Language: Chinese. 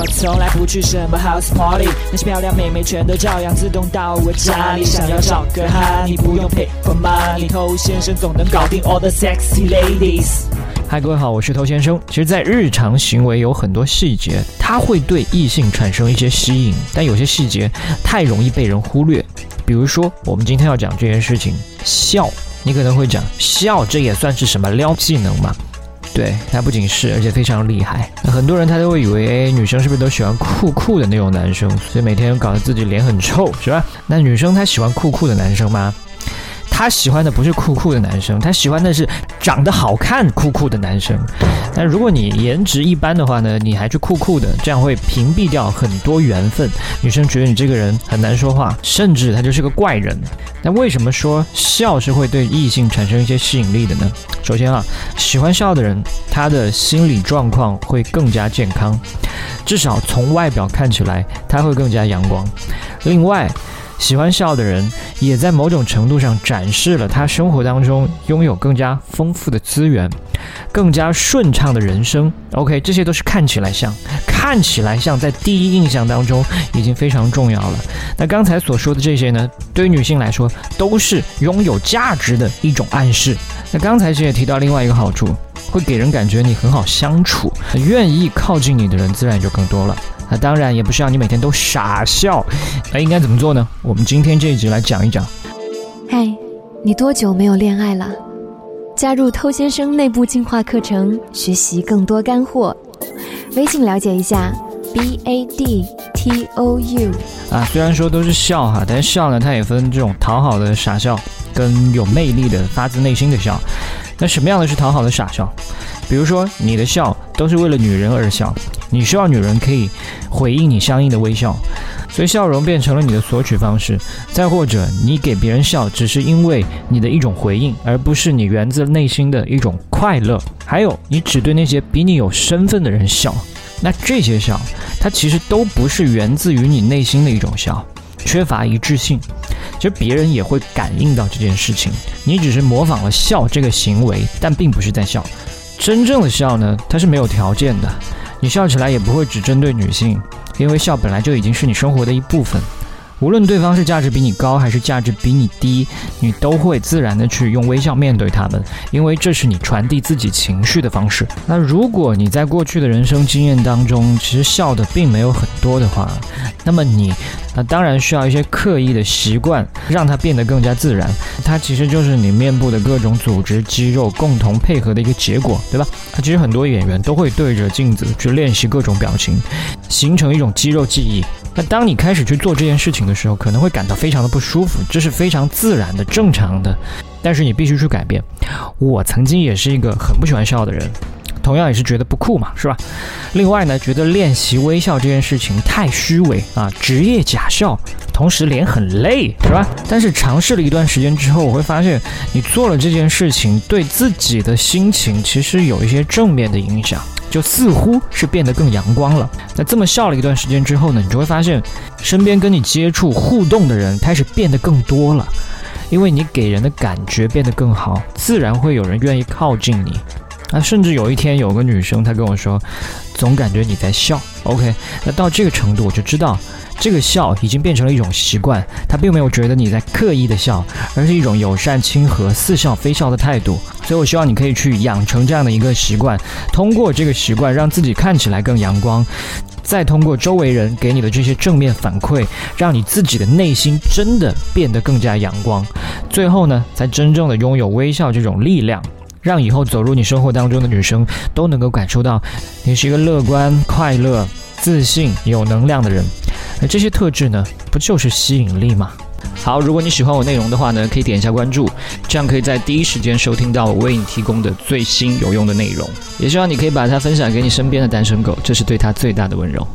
我从来不去什么 house party，那些漂亮妹妹全都照样自动到我家里。想要找个哈，你不用 pay for money，偷先生总能搞定 all the sexy ladies。嗨，各位好，我是头先生。其实，在日常行为有很多细节，它会对异性产生一些吸引，但有些细节太容易被人忽略。比如说，我们今天要讲这件事情，笑。你可能会讲，笑这也算是什么撩技能吗？对，他不仅是，而且非常厉害。很多人他都会以为，哎，女生是不是都喜欢酷酷的那种男生？所以每天搞得自己脸很臭，是吧？那女生她喜欢酷酷的男生吗？她喜欢的不是酷酷的男生，她喜欢的是长得好看酷酷的男生。但如果你颜值一般的话呢，你还去酷酷的，这样会屏蔽掉很多缘分。女生觉得你这个人很难说话，甚至他就是个怪人。那为什么说笑是会对异性产生一些吸引力的呢？首先啊，喜欢笑的人，他的心理状况会更加健康，至少从外表看起来他会更加阳光。另外，喜欢笑的人，也在某种程度上展示了他生活当中拥有更加丰富的资源，更加顺畅的人生。OK，这些都是看起来像，看起来像，在第一印象当中已经非常重要了。那刚才所说的这些呢，对于女性来说都是拥有价值的一种暗示。那刚才其实也提到另外一个好处，会给人感觉你很好相处，愿意靠近你的人自然就更多了。那当然也不是让你每天都傻笑，那应该怎么做呢？我们今天这一集来讲一讲。嗨，你多久没有恋爱了？加入偷先生内部进化课程，学习更多干货。微信了解一下，b a d t o u。啊，虽然说都是笑哈，但是笑呢，它也分这种讨好的傻笑，跟有魅力的发自内心的笑。那什么样的是讨好的傻笑？比如说，你的笑都是为了女人而笑。你需要女人可以回应你相应的微笑，所以笑容变成了你的索取方式。再或者，你给别人笑只是因为你的一种回应，而不是你源自内心的一种快乐。还有，你只对那些比你有身份的人笑，那这些笑，它其实都不是源自于你内心的一种笑，缺乏一致性。其实别人也会感应到这件事情，你只是模仿了笑这个行为，但并不是在笑。真正的笑呢，它是没有条件的。你笑起来也不会只针对女性，因为笑本来就已经是你生活的一部分。无论对方是价值比你高还是价值比你低，你都会自然的去用微笑面对他们，因为这是你传递自己情绪的方式。那如果你在过去的人生经验当中，其实笑的并没有很多的话，那么你，那当然需要一些刻意的习惯，让它变得更加自然。它其实就是你面部的各种组织肌肉共同配合的一个结果，对吧？它其实很多演员都会对着镜子去练习各种表情，形成一种肌肉记忆。那当你开始去做这件事情的时候，可能会感到非常的不舒服，这是非常自然的、正常的。但是你必须去改变。我曾经也是一个很不喜欢笑的人，同样也是觉得不酷嘛，是吧？另外呢，觉得练习微笑这件事情太虚伪啊，职业假笑，同时脸很累，是吧？但是尝试了一段时间之后，我会发现，你做了这件事情，对自己的心情其实有一些正面的影响。就似乎是变得更阳光了。那这么笑了一段时间之后呢，你就会发现，身边跟你接触互动的人开始变得更多了，因为你给人的感觉变得更好，自然会有人愿意靠近你。啊，甚至有一天有个女生她跟我说，总感觉你在笑。OK，那到这个程度我就知道。这个笑已经变成了一种习惯，他并没有觉得你在刻意的笑，而是一种友善亲和、似笑非笑的态度。所以我希望你可以去养成这样的一个习惯，通过这个习惯让自己看起来更阳光，再通过周围人给你的这些正面反馈，让你自己的内心真的变得更加阳光。最后呢，才真正的拥有微笑这种力量，让以后走入你生活当中的女生都能够感受到你是一个乐观、快乐、自信、有能量的人。那这些特质呢，不就是吸引力吗？好，如果你喜欢我内容的话呢，可以点一下关注，这样可以在第一时间收听到我为你提供的最新有用的内容。也希望你可以把它分享给你身边的单身狗，这是对他最大的温柔。